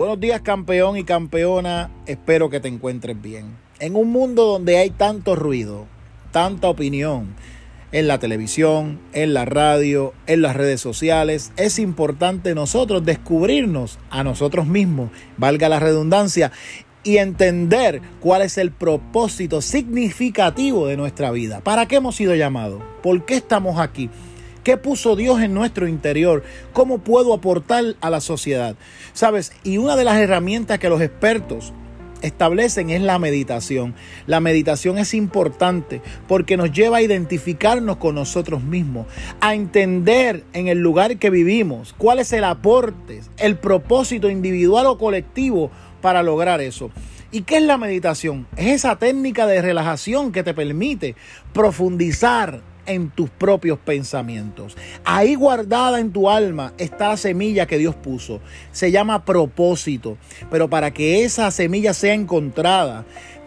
Buenos días campeón y campeona, espero que te encuentres bien. En un mundo donde hay tanto ruido, tanta opinión, en la televisión, en la radio, en las redes sociales, es importante nosotros descubrirnos a nosotros mismos, valga la redundancia, y entender cuál es el propósito significativo de nuestra vida. ¿Para qué hemos sido llamados? ¿Por qué estamos aquí? ¿Qué puso Dios en nuestro interior? ¿Cómo puedo aportar a la sociedad? ¿Sabes? Y una de las herramientas que los expertos establecen es la meditación. La meditación es importante porque nos lleva a identificarnos con nosotros mismos, a entender en el lugar que vivimos cuál es el aporte, el propósito individual o colectivo para lograr eso. ¿Y qué es la meditación? Es esa técnica de relajación que te permite profundizar en tus propios pensamientos. Ahí guardada en tu alma está la semilla que Dios puso. Se llama propósito. Pero para que esa semilla sea encontrada,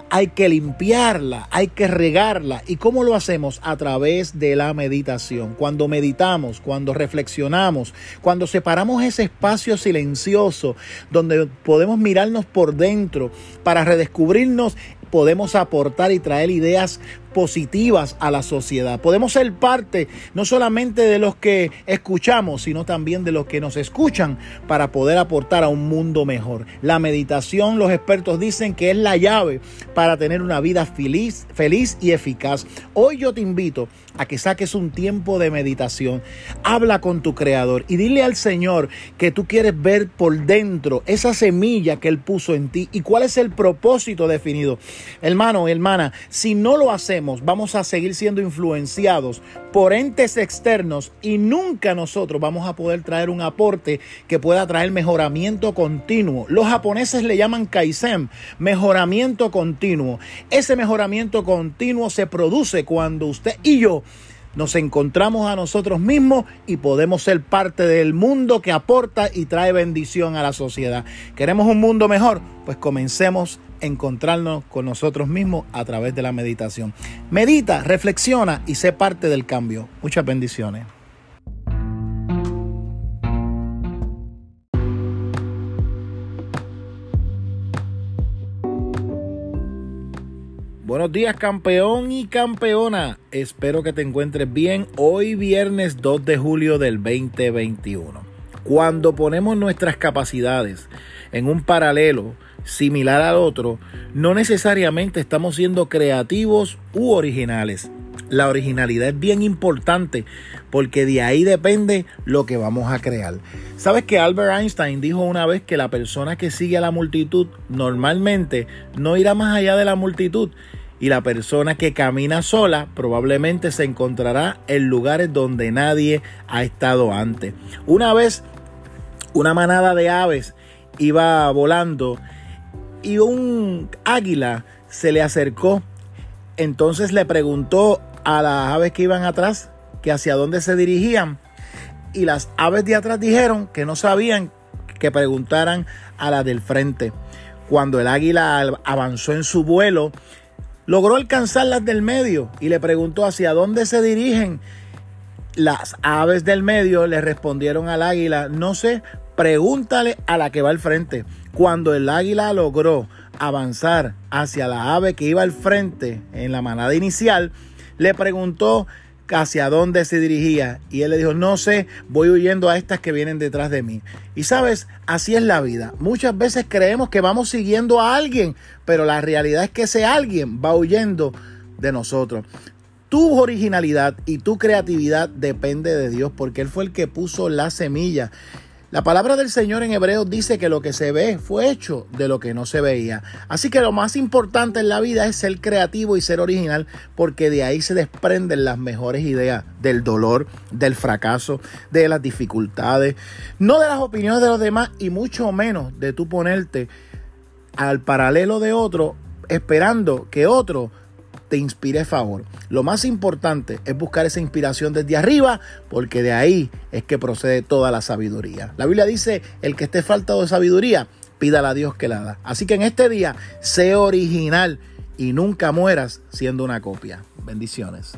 hay que limpiarla, hay que regarla. ¿Y cómo lo hacemos? A través de la meditación. Cuando meditamos, cuando reflexionamos, cuando separamos ese espacio silencioso donde podemos mirarnos por dentro para redescubrirnos podemos aportar y traer ideas positivas a la sociedad. Podemos ser parte no solamente de los que escuchamos, sino también de los que nos escuchan para poder aportar a un mundo mejor. La meditación, los expertos dicen que es la llave para tener una vida feliz, feliz y eficaz. Hoy yo te invito a que saques un tiempo de meditación. Habla con tu creador y dile al Señor que tú quieres ver por dentro esa semilla que Él puso en ti y cuál es el propósito definido. Hermano, hermana, si no lo hacemos, vamos a seguir siendo influenciados por entes externos y nunca nosotros vamos a poder traer un aporte que pueda traer mejoramiento continuo. Los japoneses le llaman kaizen, mejoramiento continuo. Ese mejoramiento continuo se produce cuando usted y yo nos encontramos a nosotros mismos y podemos ser parte del mundo que aporta y trae bendición a la sociedad. ¿Queremos un mundo mejor? Pues comencemos encontrarnos con nosotros mismos a través de la meditación. Medita, reflexiona y sé parte del cambio. Muchas bendiciones. Buenos días campeón y campeona. Espero que te encuentres bien hoy viernes 2 de julio del 2021. Cuando ponemos nuestras capacidades en un paralelo similar al otro, no necesariamente estamos siendo creativos u originales. La originalidad es bien importante porque de ahí depende lo que vamos a crear. ¿Sabes que Albert Einstein dijo una vez que la persona que sigue a la multitud normalmente no irá más allá de la multitud? y la persona que camina sola probablemente se encontrará en lugares donde nadie ha estado antes. Una vez una manada de aves iba volando y un águila se le acercó. Entonces le preguntó a las aves que iban atrás que hacia dónde se dirigían y las aves de atrás dijeron que no sabían que preguntaran a las del frente. Cuando el águila avanzó en su vuelo, logró alcanzar las del medio y le preguntó hacia dónde se dirigen. Las aves del medio le respondieron al águila, no sé, pregúntale a la que va al frente. Cuando el águila logró avanzar hacia la ave que iba al frente en la manada inicial, le preguntó hacia dónde se dirigía. Y él le dijo, no sé, voy huyendo a estas que vienen detrás de mí. Y sabes, así es la vida. Muchas veces creemos que vamos siguiendo a alguien, pero la realidad es que ese alguien va huyendo de nosotros. Tu originalidad y tu creatividad depende de Dios porque Él fue el que puso la semilla. La palabra del Señor en Hebreos dice que lo que se ve fue hecho de lo que no se veía. Así que lo más importante en la vida es ser creativo y ser original porque de ahí se desprenden las mejores ideas del dolor, del fracaso, de las dificultades, no de las opiniones de los demás y mucho menos de tú ponerte al paralelo de otro esperando que otro te inspire favor. Lo más importante es buscar esa inspiración desde arriba, porque de ahí es que procede toda la sabiduría. La Biblia dice, el que esté faltado de sabiduría, pídala a Dios que la da. Así que en este día, sé original y nunca mueras siendo una copia. Bendiciones.